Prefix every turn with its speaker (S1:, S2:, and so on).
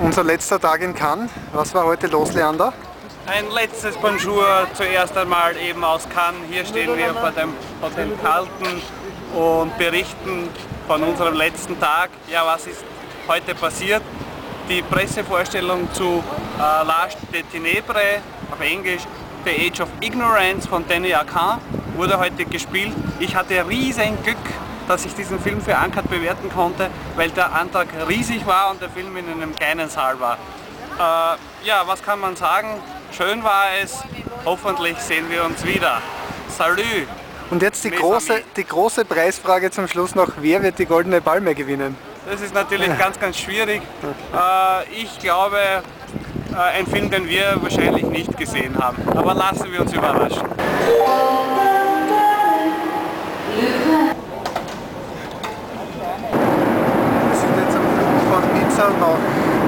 S1: Unser letzter Tag in Cannes. Was war heute los, Leander?
S2: Ein letztes Bonjour zuerst einmal eben aus Cannes. Hier stehen wir vor dem Hotel Carlton und berichten von unserem letzten Tag. Ja, was ist heute passiert? Die Pressevorstellung zu äh, L'Arche de Ténèbres, auf Englisch The Age of Ignorance von Danny Arcand, wurde heute gespielt. Ich hatte riesen Glück, dass ich diesen Film für Uncut bewerten konnte, weil der Antrag riesig war und der Film in einem kleinen Saal war. Äh, ja, was kann man sagen? Schön war es. Hoffentlich sehen wir uns wieder. Salü!
S1: Und jetzt die große, die große Preisfrage zum Schluss noch. Wer wird die Goldene Palme gewinnen?
S2: Das ist natürlich ganz, ganz schwierig. Äh, ich glaube, äh, ein Film, den wir wahrscheinlich nicht gesehen haben. Aber lassen wir uns überraschen. さんの